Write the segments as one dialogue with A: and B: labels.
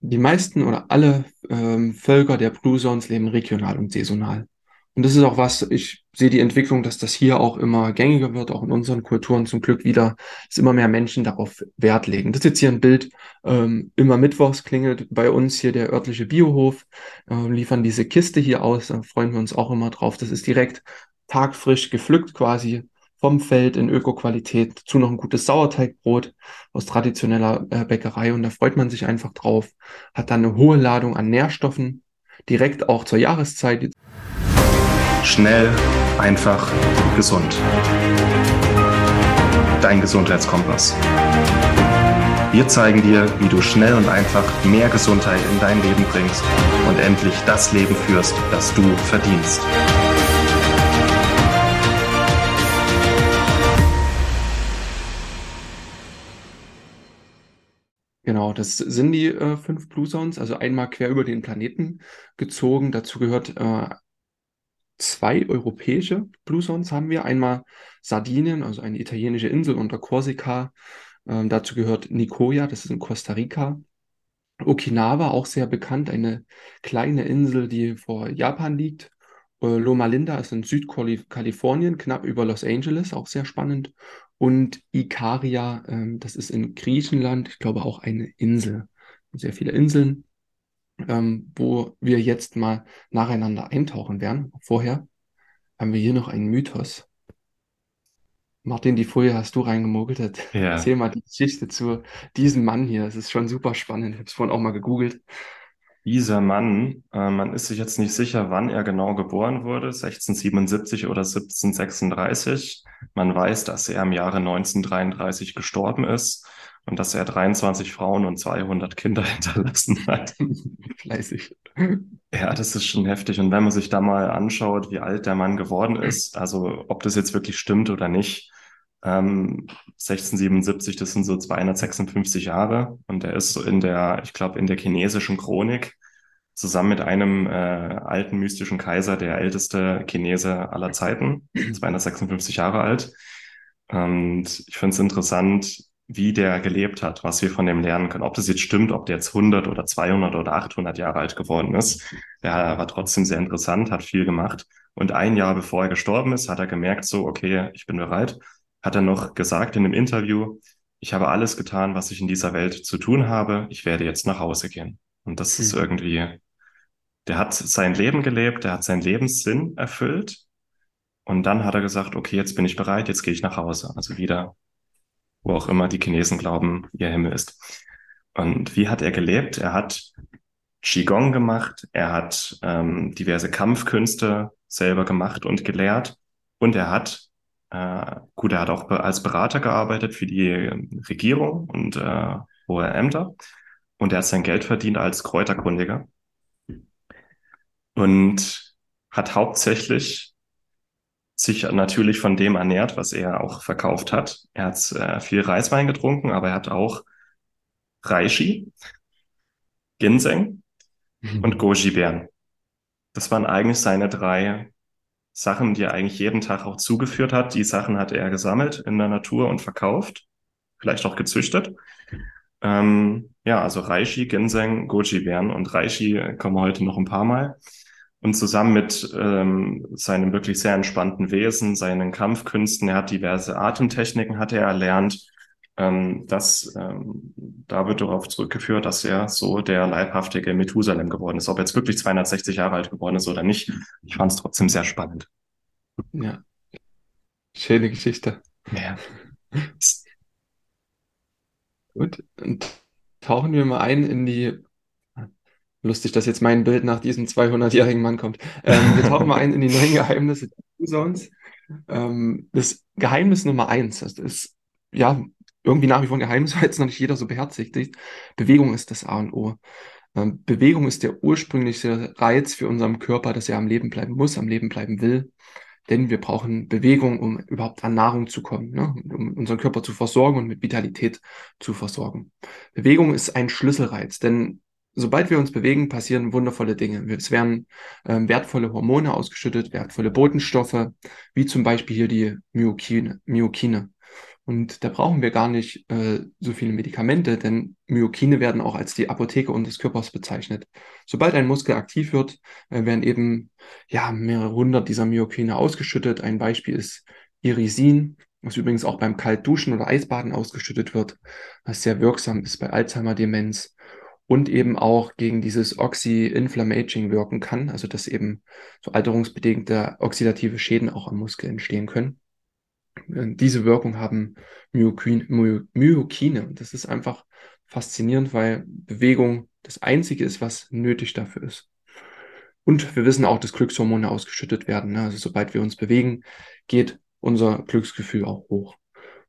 A: die meisten oder alle ähm, Völker der Blue Zones leben regional und saisonal. Und das ist auch was, ich sehe die Entwicklung, dass das hier auch immer gängiger wird, auch in unseren Kulturen zum Glück wieder, dass immer mehr Menschen darauf Wert legen. Das ist jetzt hier ein Bild, ähm, immer mittwochs klingelt bei uns hier der örtliche Biohof, äh, liefern diese Kiste hier aus, da freuen wir uns auch immer drauf. Das ist direkt tagfrisch gepflückt quasi vom Feld in Öko-Qualität, dazu noch ein gutes Sauerteigbrot aus traditioneller äh, Bäckerei und da freut man sich einfach drauf, hat dann eine hohe Ladung an Nährstoffen, direkt auch zur Jahreszeit.
B: Schnell, einfach, gesund. Dein Gesundheitskompass. Wir zeigen dir, wie du schnell und einfach mehr Gesundheit in dein Leben bringst und endlich das Leben führst, das du verdienst.
A: Genau, das sind die äh, fünf Blue Zones, also einmal quer über den Planeten gezogen. Dazu gehört äh, zwei europäische Blue Zones haben wir. Einmal Sardinien, also eine italienische Insel unter Korsika. Ähm, dazu gehört Nicoya, das ist in Costa Rica. Okinawa, auch sehr bekannt, eine kleine Insel, die vor Japan liegt. Äh, Loma Linda ist in Südkalifornien, knapp über Los Angeles, auch sehr spannend und Ikaria, ähm, das ist in Griechenland, ich glaube auch eine Insel, sehr viele Inseln, ähm, wo wir jetzt mal nacheinander eintauchen werden. Vorher haben wir hier noch einen Mythos. Martin, die Folie hast du reingemogelt.
B: Ja.
A: Erzähl mal die Geschichte zu diesem Mann hier. Es ist schon super spannend. Ich habe es vorhin auch mal gegoogelt.
B: Dieser Mann, äh, man ist sich jetzt nicht sicher, wann er genau geboren wurde, 1677 oder 1736. Man weiß, dass er im Jahre 1933 gestorben ist und dass er 23 Frauen und 200 Kinder hinterlassen hat.
A: Fleißig.
B: Ja, das ist schon heftig. Und wenn man sich da mal anschaut, wie alt der Mann geworden ist, also ob das jetzt wirklich stimmt oder nicht, ähm, 1677, das sind so 256 Jahre und er ist so in der, ich glaube, in der chinesischen Chronik zusammen mit einem äh, alten mystischen Kaiser, der älteste Chinese aller Zeiten, 256 Jahre alt. Und ich finde es interessant, wie der gelebt hat, was wir von dem lernen können. Ob das jetzt stimmt, ob der jetzt 100 oder 200 oder 800 Jahre alt geworden ist. Er war trotzdem sehr interessant, hat viel gemacht. Und ein Jahr bevor er gestorben ist, hat er gemerkt, so, okay, ich bin bereit. Hat er noch gesagt in einem Interview, ich habe alles getan, was ich in dieser Welt zu tun habe. Ich werde jetzt nach Hause gehen. Und das mhm. ist irgendwie der hat sein Leben gelebt, der hat seinen Lebenssinn erfüllt. Und dann hat er gesagt, okay, jetzt bin ich bereit, jetzt gehe ich nach Hause. Also wieder, wo auch immer die Chinesen glauben, ihr Himmel ist. Und wie hat er gelebt? Er hat Qigong gemacht, er hat ähm, diverse Kampfkünste selber gemacht und gelehrt. Und er hat, gut, er hat auch als Berater gearbeitet für die Regierung und äh, hohe Ämter. Und er hat sein Geld verdient als Kräuterkundiger und hat hauptsächlich sich natürlich von dem ernährt, was er auch verkauft hat. Er hat äh, viel Reiswein getrunken, aber er hat auch Reishi, Ginseng mhm. und Goji-Beeren. Das waren eigentlich seine drei Sachen, die er eigentlich jeden Tag auch zugeführt hat. Die Sachen hat er gesammelt in der Natur und verkauft, vielleicht auch gezüchtet. Ähm, ja, also Reishi, Ginseng, Goji-Beeren und Reishi kommen heute noch ein paar Mal. Und zusammen mit ähm, seinem wirklich sehr entspannten Wesen, seinen Kampfkünsten, er hat diverse Atemtechniken, hat er erlernt. Ähm, das, ähm, da wird darauf zurückgeführt, dass er so der leibhaftige Methusalem geworden ist. Ob er jetzt wirklich 260 Jahre alt geworden ist oder nicht, ich fand es trotzdem sehr spannend.
A: Ja, schöne Geschichte.
B: Ja.
A: Gut, und tauchen wir mal ein in die Lustig, dass jetzt mein Bild nach diesem 200-jährigen Mann kommt. Ähm, wir tauchen mal ein in die neuen Geheimnisse der Zones. Ähm, das Geheimnis Nummer eins, das ist ja irgendwie nach wie vor ein Geheimnis, weil jetzt noch nicht jeder so beherzigt. Bewegung ist das A und O. Ähm, Bewegung ist der ursprüngliche Reiz für unseren Körper, dass er am Leben bleiben muss, am Leben bleiben will. Denn wir brauchen Bewegung, um überhaupt an Nahrung zu kommen, ne? um unseren Körper zu versorgen und mit Vitalität zu versorgen. Bewegung ist ein Schlüsselreiz, denn sobald wir uns bewegen, passieren wundervolle Dinge. Es werden ähm, wertvolle Hormone ausgeschüttet, wertvolle Botenstoffe, wie zum Beispiel hier die Myokine. Myokine. Und da brauchen wir gar nicht äh, so viele Medikamente, denn Myokine werden auch als die Apotheke unseres Körpers bezeichnet. Sobald ein Muskel aktiv wird, äh, werden eben ja, mehrere hundert dieser Myokine ausgeschüttet. Ein Beispiel ist Irisin, was übrigens auch beim Kaltduschen oder Eisbaden ausgeschüttet wird, was sehr wirksam ist bei Alzheimer-Demenz und eben auch gegen dieses Oxy-Inflammaging wirken kann, also dass eben so alterungsbedingte oxidative Schäden auch am Muskel entstehen können. Äh, diese Wirkung haben Myokine, Myokine. Und das ist einfach faszinierend, weil Bewegung das Einzige ist, was nötig dafür ist. Und wir wissen auch, dass Glückshormone ausgeschüttet werden. Ne? Also sobald wir uns bewegen, geht unser Glücksgefühl auch hoch.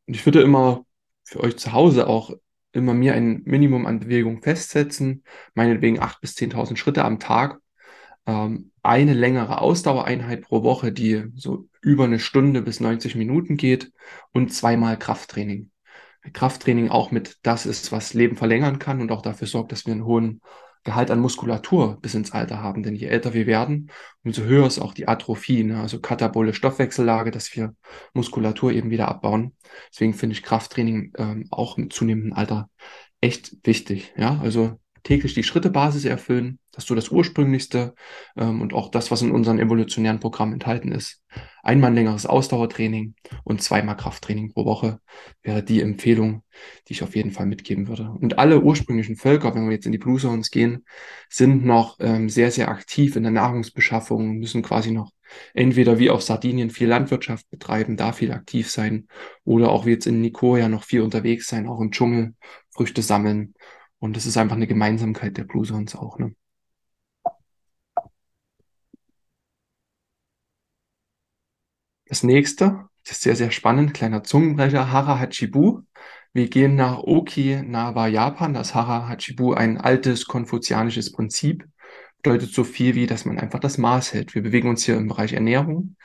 A: Und ich würde immer für euch zu Hause auch immer mir ein Minimum an Bewegung festsetzen, meinetwegen 8.000 bis 10.000 Schritte am Tag, ähm, eine längere Ausdauereinheit pro Woche, die so über eine Stunde bis 90 Minuten geht und zweimal Krafttraining. Krafttraining auch mit das ist, was Leben verlängern kann und auch dafür sorgt, dass wir einen hohen Gehalt an Muskulatur bis ins Alter haben. Denn je älter wir werden, umso höher ist auch die Atrophie, ne? also katabole Stoffwechsellage, dass wir Muskulatur eben wieder abbauen. Deswegen finde ich Krafttraining ähm, auch im zunehmenden Alter echt wichtig. Ja, also täglich die Schrittebasis erfüllen. Das ist so das Ursprünglichste ähm, und auch das, was in unserem evolutionären Programm enthalten ist. Einmal ein längeres Ausdauertraining und zweimal Krafttraining pro Woche wäre die Empfehlung, die ich auf jeden Fall mitgeben würde. Und alle ursprünglichen Völker, wenn wir jetzt in die Blue Zones gehen, sind noch ähm, sehr, sehr aktiv in der Nahrungsbeschaffung, müssen quasi noch entweder wie auf Sardinien viel Landwirtschaft betreiben, da viel aktiv sein, oder auch wie jetzt in Nicoya noch viel unterwegs sein, auch im Dschungel Früchte sammeln und das ist einfach eine Gemeinsamkeit der Blue Zones auch, ne? Das nächste, das ist sehr, sehr spannend, kleiner Zungenbrecher, Hara Hachibu. Wir gehen nach Okinawa, Japan. Das Hara Hachibu, ein altes konfuzianisches Prinzip, bedeutet so viel wie, dass man einfach das Maß hält. Wir bewegen uns hier im Bereich Ernährung.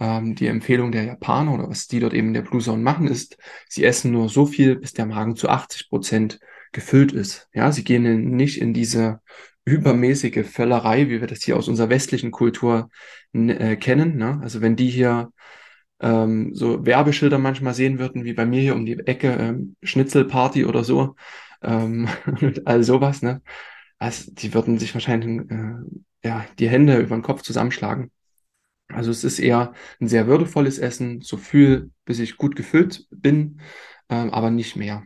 A: Ähm, die Empfehlung der Japaner oder was die dort eben in der Blue Zone machen, ist, sie essen nur so viel, bis der Magen zu 80 Prozent gefüllt ist. Ja, sie gehen nicht in diese übermäßige Völlerei, wie wir das hier aus unserer westlichen Kultur äh, kennen. Ne? Also wenn die hier ähm, so Werbeschilder manchmal sehen würden, wie bei mir hier um die Ecke, ähm, Schnitzelparty oder so, ähm, all sowas, ne? Also die würden sich wahrscheinlich äh, ja, die Hände über den Kopf zusammenschlagen. Also es ist eher ein sehr würdevolles Essen, so viel, bis ich gut gefüllt bin, ähm, aber nicht mehr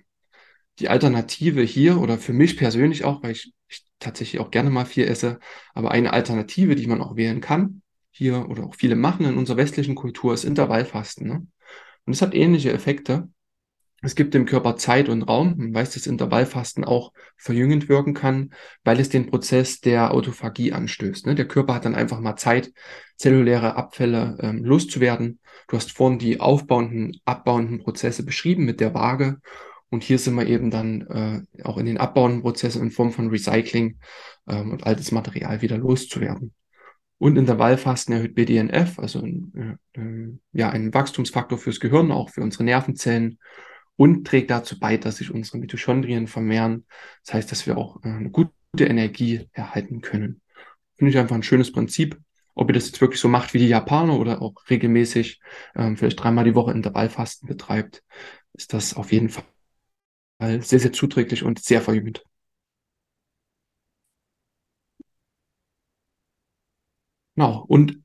A: die Alternative hier oder für mich persönlich auch, weil ich, ich tatsächlich auch gerne mal viel esse, aber eine Alternative, die man auch wählen kann, hier oder auch viele machen in unserer westlichen Kultur, ist Intervallfasten. Ne? Und es hat ähnliche Effekte. Es gibt dem Körper Zeit und Raum. Man weiß, dass Intervallfasten auch verjüngend wirken kann, weil es den Prozess der Autophagie anstößt. Ne? Der Körper hat dann einfach mal Zeit, zelluläre Abfälle ähm, loszuwerden. Du hast vorhin die aufbauenden, abbauenden Prozesse beschrieben mit der Waage. Und hier sind wir eben dann äh, auch in den abbauenden Prozessen in Form von Recycling ähm, und altes Material wieder loszuwerden. Und Intervallfasten erhöht BDNF, also äh, äh, ja, einen Wachstumsfaktor fürs Gehirn, auch für unsere Nervenzellen und trägt dazu bei, dass sich unsere Mitochondrien vermehren. Das heißt, dass wir auch äh, eine gute Energie erhalten können. Finde ich einfach ein schönes Prinzip. Ob ihr das jetzt wirklich so macht wie die Japaner oder auch regelmäßig ähm, vielleicht dreimal die Woche Intervallfasten betreibt, ist das auf jeden Fall sehr, sehr zuträglich und sehr verjüngend. Genau. Und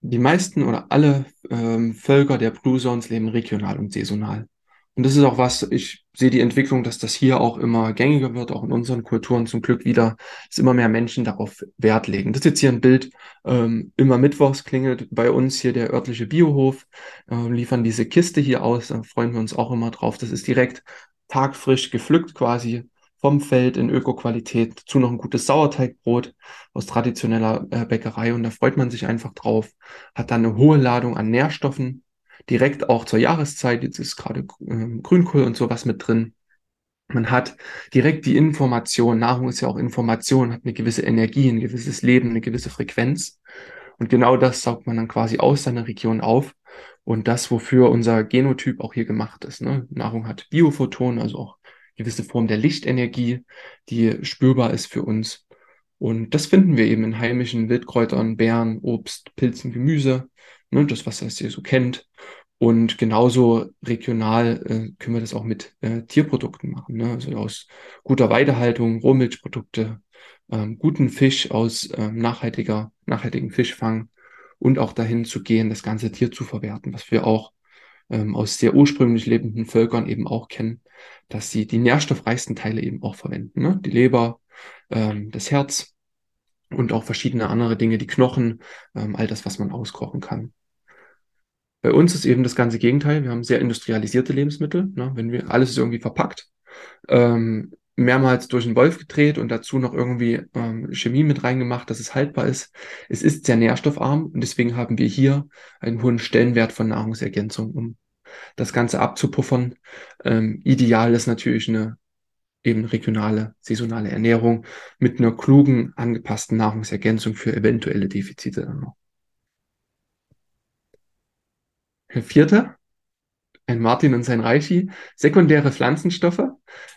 A: die meisten oder alle ähm, Völker der Blue Zones leben regional und saisonal. Und das ist auch was, ich sehe die Entwicklung, dass das hier auch immer gängiger wird, auch in unseren Kulturen zum Glück wieder, dass immer mehr Menschen darauf Wert legen. Das ist jetzt hier ein Bild, ähm, immer mittwochs klingelt bei uns hier der örtliche Biohof, äh, liefern diese Kiste hier aus, da freuen wir uns auch immer drauf. Das ist direkt tagfrisch gepflückt quasi vom Feld in Öko-Qualität. Dazu noch ein gutes Sauerteigbrot aus traditioneller äh, Bäckerei und da freut man sich einfach drauf. Hat dann eine hohe Ladung an Nährstoffen, direkt auch zur Jahreszeit. Jetzt ist gerade äh, Grünkohl und sowas mit drin. Man hat direkt die Information, Nahrung ist ja auch Information, hat eine gewisse Energie, ein gewisses Leben, eine gewisse Frequenz. Und genau das saugt man dann quasi aus seiner Region auf und das, wofür unser Genotyp auch hier gemacht ist. Ne? Nahrung hat Biophotonen, also auch gewisse Form der Lichtenergie, die spürbar ist für uns. Und das finden wir eben in heimischen Wildkräutern, Beeren, Obst, Pilzen, Gemüse, ne? das, was ihr so kennt. Und genauso regional äh, können wir das auch mit äh, Tierprodukten machen. Ne? Also aus guter Weidehaltung, Rohmilchprodukte, ähm, guten Fisch aus ähm, nachhaltiger, nachhaltigen Fischfang und auch dahin zu gehen, das ganze Tier zu verwerten, was wir auch ähm, aus sehr ursprünglich lebenden Völkern eben auch kennen, dass sie die nährstoffreichsten Teile eben auch verwenden. Ne? Die Leber, ähm, das Herz und auch verschiedene andere Dinge, die Knochen, ähm, all das, was man auskochen kann. Bei uns ist eben das ganze Gegenteil. Wir haben sehr industrialisierte Lebensmittel. Ne? Wenn wir alles ist irgendwie verpackt, ähm, mehrmals durch den Wolf gedreht und dazu noch irgendwie ähm, Chemie mit reingemacht, dass es haltbar ist. Es ist sehr nährstoffarm und deswegen haben wir hier einen hohen Stellenwert von Nahrungsergänzung, um das Ganze abzupuffern. Ähm, ideal ist natürlich eine eben regionale, saisonale Ernährung mit einer klugen, angepassten Nahrungsergänzung für eventuelle Defizite dann noch. Der vierte, ein Martin und sein Reichi, sekundäre Pflanzenstoffe.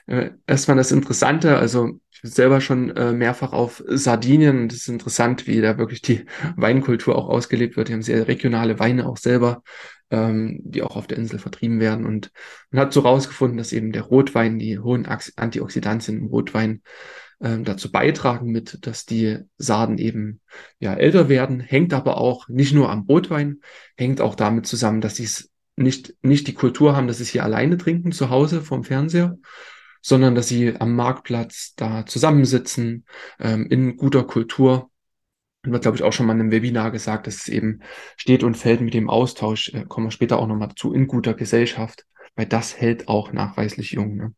A: Äh, erstmal das Interessante, also ich bin selber schon äh, mehrfach auf Sardinien und es ist interessant, wie da wirklich die Weinkultur auch ausgelebt wird. Die haben sehr regionale Weine auch selber, ähm, die auch auf der Insel vertrieben werden. Und man hat so rausgefunden, dass eben der Rotwein, die hohen Antioxidantien im Rotwein ähm, dazu beitragen mit, dass die Sarden eben ja älter werden, hängt aber auch nicht nur am Rotwein, hängt auch damit zusammen, dass sie es nicht, nicht die Kultur haben, dass sie es hier alleine trinken, zu Hause vorm Fernseher, sondern dass sie am Marktplatz da zusammensitzen, ähm, in guter Kultur. Und wird, glaube ich, auch schon mal in einem Webinar gesagt, dass es eben steht und fällt mit dem Austausch, äh, kommen wir später auch nochmal dazu, in guter Gesellschaft, weil das hält auch nachweislich jung. Ne?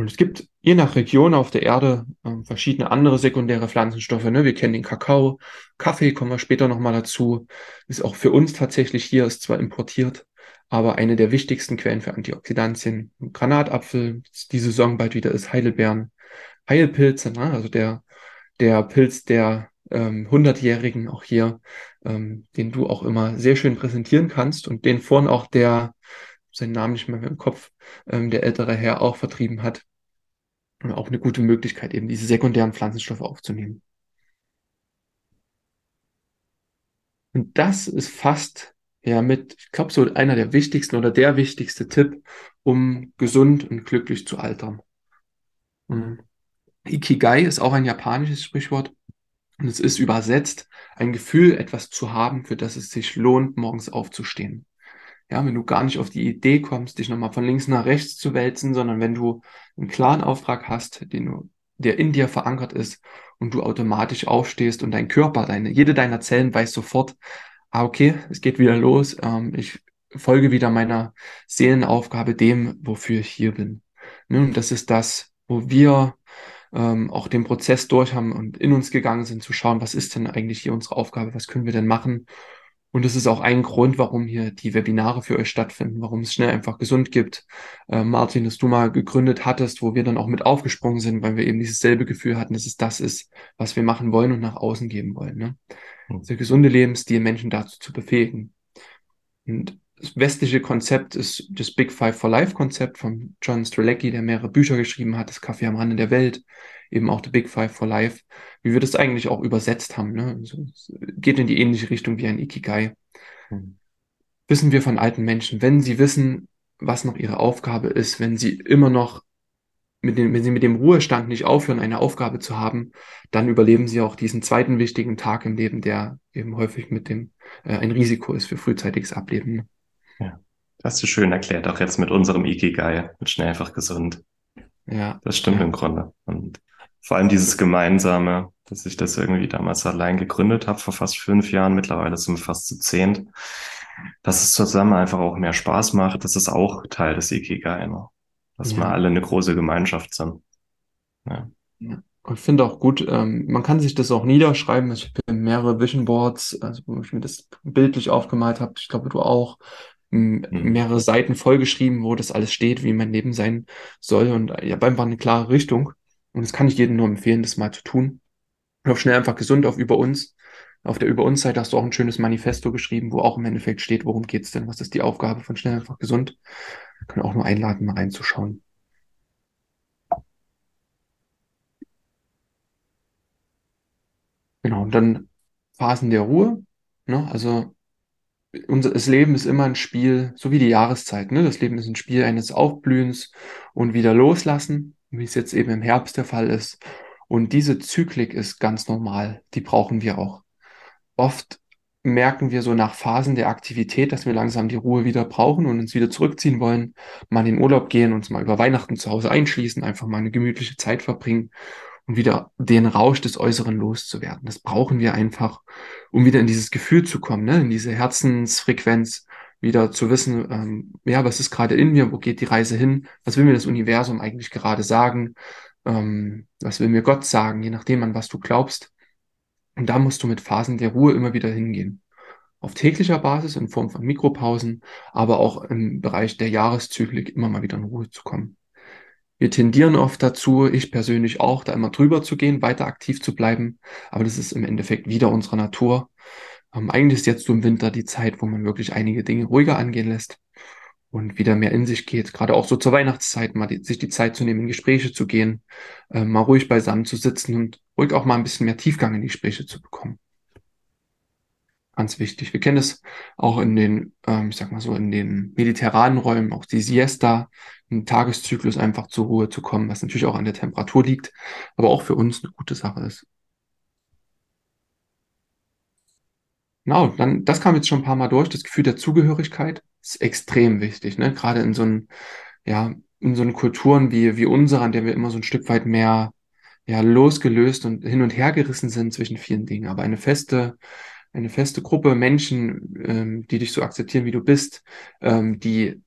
A: Und es gibt je nach Region auf der Erde äh, verschiedene andere sekundäre Pflanzenstoffe. Ne? Wir kennen den Kakao, Kaffee, kommen wir später nochmal dazu. Ist auch für uns tatsächlich hier, ist zwar importiert, aber eine der wichtigsten Quellen für Antioxidantien. Granatapfel, die Saison bald wieder ist, Heidelbeeren, Heilpilze, ne? also der, der Pilz der ähm, 100-Jährigen auch hier, ähm, den du auch immer sehr schön präsentieren kannst und den vorhin auch der, seinen Namen nicht mehr im Kopf, ähm, der ältere Herr auch vertrieben hat auch eine gute Möglichkeit, eben diese sekundären Pflanzenstoffe aufzunehmen. Und das ist fast ja mit, ich glaube, so einer der wichtigsten oder der wichtigste Tipp, um gesund und glücklich zu altern. Und Ikigai ist auch ein japanisches Sprichwort und es ist übersetzt ein Gefühl, etwas zu haben, für das es sich lohnt, morgens aufzustehen. Ja, wenn du gar nicht auf die Idee kommst, dich nochmal von links nach rechts zu wälzen, sondern wenn du einen klaren Auftrag hast, den du, der in dir verankert ist und du automatisch aufstehst und dein Körper, deine, jede deiner Zellen weiß sofort, ah, okay, es geht wieder los, ähm, ich folge wieder meiner Seelenaufgabe, dem, wofür ich hier bin. Ne? Das ist das, wo wir ähm, auch den Prozess durch haben und in uns gegangen sind, zu schauen, was ist denn eigentlich hier unsere Aufgabe, was können wir denn machen, und das ist auch ein Grund, warum hier die Webinare für euch stattfinden, warum es schnell einfach gesund gibt. Äh, Martin, dass du mal gegründet hattest, wo wir dann auch mit aufgesprungen sind, weil wir eben dieses selbe Gefühl hatten, dass es das ist, was wir machen wollen und nach außen geben wollen. Ne? Mhm. Der gesunde Lebensstil, Menschen dazu zu befähigen. Und das westliche Konzept ist das Big Five for Life Konzept von John Strelecki, der mehrere Bücher geschrieben hat, das Kaffee am Rande der Welt, eben auch The Big Five for Life, wie wir das eigentlich auch übersetzt haben. Ne? Also, es geht in die ähnliche Richtung wie ein Ikigai. Mhm. Wissen wir von alten Menschen, wenn sie wissen, was noch ihre Aufgabe ist, wenn sie immer noch mit dem, wenn sie mit dem Ruhestand nicht aufhören, eine Aufgabe zu haben, dann überleben sie auch diesen zweiten wichtigen Tag im Leben, der eben häufig mit dem äh, ein Risiko ist für frühzeitiges Ableben.
B: Ja, das hast du schön erklärt, auch jetzt mit unserem Ikigai, mit schnell einfach gesund. Ja. Das stimmt im Grunde. Und vor allem dieses Gemeinsame, dass ich das irgendwie damals allein gegründet habe, vor fast fünf Jahren, mittlerweile sind wir fast zu zehnt, dass es zusammen einfach auch mehr Spaß macht, das ist auch Teil des Ikigai, ne? dass ja. wir alle eine große Gemeinschaft sind.
A: Ja. ja. Ich finde auch gut, ähm, man kann sich das auch niederschreiben. Ich habe mehrere Vision Boards, also wo ich mir das bildlich aufgemalt habe. Ich glaube, du auch. Mehrere Seiten vollgeschrieben, wo das alles steht, wie mein Leben sein soll. Und ja, einfach eine klare Richtung. Und das kann ich jedem nur empfehlen, das mal zu tun. Und auf schnell einfach gesund auf über uns. Auf der Über uns Seite hast du auch ein schönes Manifesto geschrieben, wo auch im Endeffekt steht, worum geht's denn? Was ist die Aufgabe von schnell einfach gesund? Ich kann auch nur einladen, mal reinzuschauen. Genau, und dann Phasen der Ruhe. Ne? Also unser das Leben ist immer ein Spiel, so wie die Jahreszeit, ne? Das Leben ist ein Spiel eines Aufblühens und wieder loslassen, wie es jetzt eben im Herbst der Fall ist. Und diese Zyklik ist ganz normal. Die brauchen wir auch. Oft merken wir so nach Phasen der Aktivität, dass wir langsam die Ruhe wieder brauchen und uns wieder zurückziehen wollen, mal in den Urlaub gehen, uns mal über Weihnachten zu Hause einschließen, einfach mal eine gemütliche Zeit verbringen und wieder den Rausch des Äußeren loszuwerden. Das brauchen wir einfach, um wieder in dieses Gefühl zu kommen, ne? in diese Herzensfrequenz, wieder zu wissen, ähm, ja, was ist gerade in mir, wo geht die Reise hin, was will mir das Universum eigentlich gerade sagen, ähm, was will mir Gott sagen, je nachdem, an was du glaubst. Und da musst du mit Phasen der Ruhe immer wieder hingehen. Auf täglicher Basis in Form von Mikropausen, aber auch im Bereich der Jahreszyklik immer mal wieder in Ruhe zu kommen. Wir tendieren oft dazu, ich persönlich auch, da immer drüber zu gehen, weiter aktiv zu bleiben. Aber das ist im Endeffekt wieder unserer Natur. Ähm, eigentlich ist jetzt so im Winter die Zeit, wo man wirklich einige Dinge ruhiger angehen lässt und wieder mehr in sich geht. Gerade auch so zur Weihnachtszeit, mal die, sich die Zeit zu nehmen, in Gespräche zu gehen, äh, mal ruhig beisammen zu sitzen und ruhig auch mal ein bisschen mehr Tiefgang in die Gespräche zu bekommen. Ganz wichtig. Wir kennen es auch in den, ähm, ich sag mal so, in den mediterranen Räumen, auch die Siesta, im Tageszyklus einfach zur Ruhe zu kommen, was natürlich auch an der Temperatur liegt, aber auch für uns eine gute Sache ist. Genau, dann, das kam jetzt schon ein paar Mal durch. Das Gefühl der Zugehörigkeit ist extrem wichtig, ne? Gerade in so einen, ja, in so einen Kulturen wie, wie unsere, an der wir immer so ein Stück weit mehr, ja, losgelöst und hin und her gerissen sind zwischen vielen Dingen. Aber eine feste, eine feste Gruppe Menschen, ähm, die dich so akzeptieren, wie du bist, ähm, die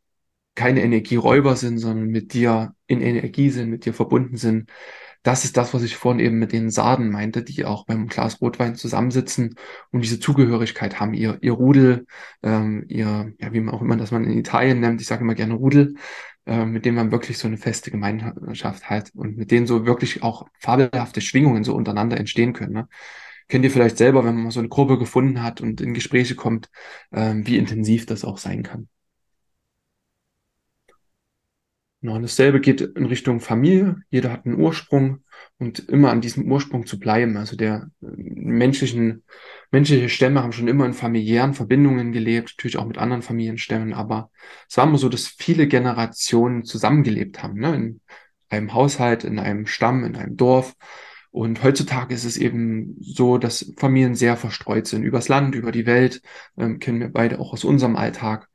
A: keine Energieräuber sind, sondern mit dir in Energie sind, mit dir verbunden sind, das ist das, was ich vorhin eben mit den Sarden meinte, die auch beim Glas Rotwein zusammensitzen und diese Zugehörigkeit haben, ihr, ihr Rudel, ähm, ihr, ja, wie man auch immer das man in Italien nennt, ich sage immer gerne Rudel, äh, mit dem man wirklich so eine feste Gemeinschaft hat und mit denen so wirklich auch fabelhafte Schwingungen so untereinander entstehen können. Ne? Kennt ihr vielleicht selber, wenn man so eine Gruppe gefunden hat und in Gespräche kommt, ähm, wie intensiv das auch sein kann. Genau, und dasselbe geht in Richtung Familie. Jeder hat einen Ursprung und immer an diesem Ursprung zu bleiben. Also der äh, menschlichen, menschliche Stämme haben schon immer in familiären Verbindungen gelebt, natürlich auch mit anderen Familienstämmen, aber es war immer so, dass viele Generationen zusammengelebt haben, ne? in einem Haushalt, in einem Stamm, in einem Dorf. Und heutzutage ist es eben so, dass Familien sehr verstreut sind, übers Land, über die Welt, ähm, kennen wir beide auch aus unserem Alltag.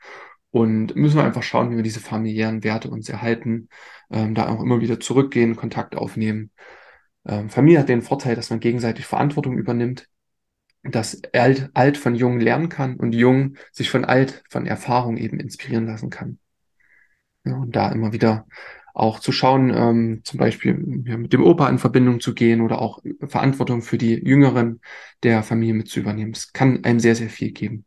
A: Und müssen wir einfach schauen, wie wir diese familiären Werte uns erhalten, ähm, da auch immer wieder zurückgehen, Kontakt aufnehmen. Ähm, Familie hat den Vorteil, dass man gegenseitig Verantwortung übernimmt, dass alt, alt von jung lernen kann und jung sich von alt, von Erfahrung eben inspirieren lassen kann. Ja, und da immer wieder auch zu schauen, ähm, zum Beispiel ja, mit dem Opa in Verbindung zu gehen oder auch Verantwortung für die Jüngeren der Familie mit zu übernehmen. Es kann einem sehr, sehr viel geben.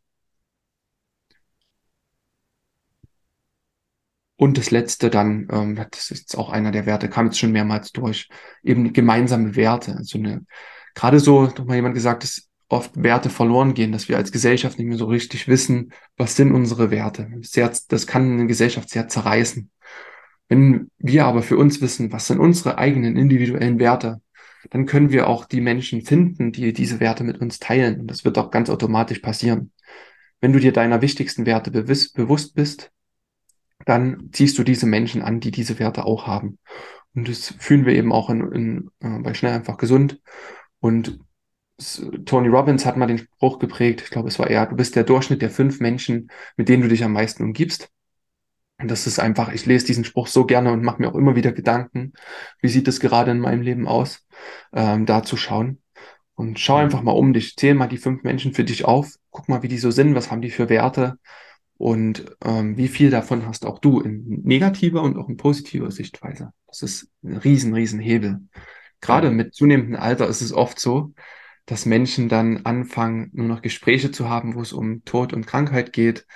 A: Und das letzte dann, ähm, das ist jetzt auch einer der Werte, kam jetzt schon mehrmals durch, eben gemeinsame Werte. Also eine, gerade so, doch mal jemand gesagt, dass oft Werte verloren gehen, dass wir als Gesellschaft nicht mehr so richtig wissen, was sind unsere Werte. Sehr, das kann eine Gesellschaft sehr zerreißen. Wenn wir aber für uns wissen, was sind unsere eigenen individuellen Werte, dann können wir auch die Menschen finden, die diese Werte mit uns teilen. Und das wird auch ganz automatisch passieren. Wenn du dir deiner wichtigsten Werte bewusst bist, dann ziehst du diese Menschen an, die diese Werte auch haben. Und das fühlen wir eben auch in, in, äh, bei Schnell einfach gesund. Und Tony Robbins hat mal den Spruch geprägt, ich glaube, es war er, du bist der Durchschnitt der fünf Menschen, mit denen du dich am meisten umgibst. Und das ist einfach, ich lese diesen Spruch so gerne und mache mir auch immer wieder Gedanken, wie sieht es gerade in meinem Leben aus, ähm, da zu schauen. Und schau mhm. einfach mal um dich, zähl mal die fünf Menschen für dich auf, guck mal, wie die so sind, was haben die für Werte, und ähm, wie viel davon hast auch du in negativer und auch in positiver Sichtweise? Das ist ein riesen, riesen Hebel. Gerade mit zunehmendem Alter ist es oft so, dass Menschen dann anfangen, nur noch Gespräche zu haben, wo es um Tod und Krankheit geht.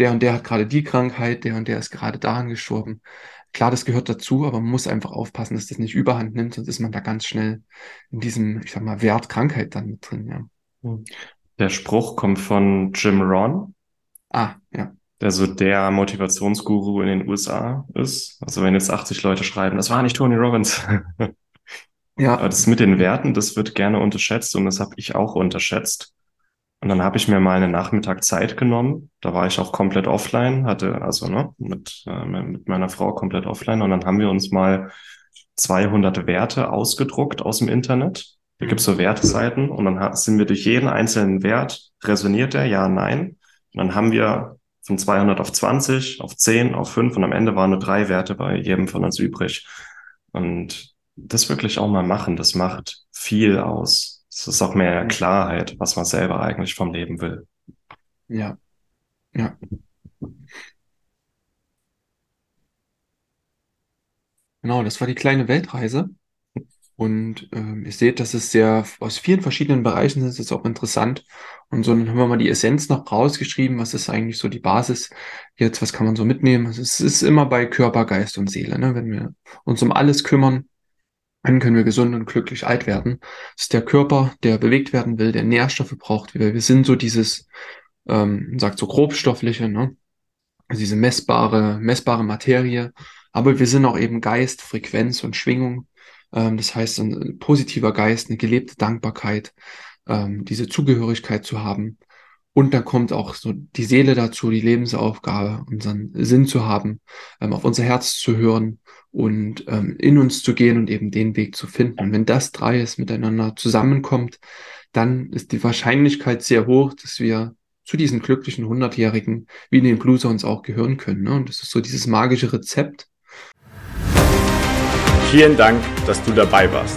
A: Der und der hat gerade die Krankheit, der und der ist gerade daran gestorben. Klar, das gehört dazu, aber man muss einfach aufpassen, dass das nicht überhand nimmt, sonst ist man da ganz schnell in diesem, ich sag mal, Wert Krankheit dann mit drin, ja.
B: Der Spruch kommt von Jim Ron.
A: Ah, ja.
B: Der so der Motivationsguru in den USA ist. Also wenn jetzt 80 Leute schreiben, das war nicht Tony Robbins. ja. Aber das mit den Werten, das wird gerne unterschätzt und das habe ich auch unterschätzt. Und dann habe ich mir mal einen Nachmittag Zeit genommen. Da war ich auch komplett offline, hatte also ne, mit, äh, mit meiner Frau komplett offline. Und dann haben wir uns mal 200 Werte ausgedruckt aus dem Internet. Da gibt's so Werteseiten und dann sind wir durch jeden einzelnen Wert, resoniert der, ja, nein. Und dann haben wir von 200 auf 20, auf 10, auf 5 und am Ende waren nur drei Werte bei jedem von uns übrig. Und das wirklich auch mal machen, das macht viel aus. Es ist auch mehr Klarheit, was man selber eigentlich vom Leben will.
A: Ja, ja. Genau, das war die kleine Weltreise. Und ähm, ihr seht, dass es sehr aus vielen verschiedenen Bereichen ist, ist auch interessant. Und so dann haben wir mal die Essenz noch rausgeschrieben, was ist eigentlich so die Basis jetzt, was kann man so mitnehmen. Also es ist immer bei Körper, Geist und Seele. Ne? Wenn wir uns um alles kümmern, dann können wir gesund und glücklich alt werden. Es ist der Körper, der bewegt werden will, der Nährstoffe braucht. Wir, wir sind so dieses, ähm, sagt so grobstoffliche, ne? Also diese messbare, messbare Materie. Aber wir sind auch eben Geist, Frequenz und Schwingung. Ähm, das heißt, ein positiver Geist, eine gelebte Dankbarkeit, ähm, diese Zugehörigkeit zu haben. Und dann kommt auch so die Seele dazu, die Lebensaufgabe, unseren Sinn zu haben, ähm, auf unser Herz zu hören und ähm, in uns zu gehen und eben den Weg zu finden. Und wenn das dreies miteinander zusammenkommt, dann ist die Wahrscheinlichkeit sehr hoch, dass wir zu diesen glücklichen Hundertjährigen wie in den Blue Zones auch gehören können. Ne? Und das ist so dieses magische Rezept,
C: Vielen Dank, dass du dabei warst.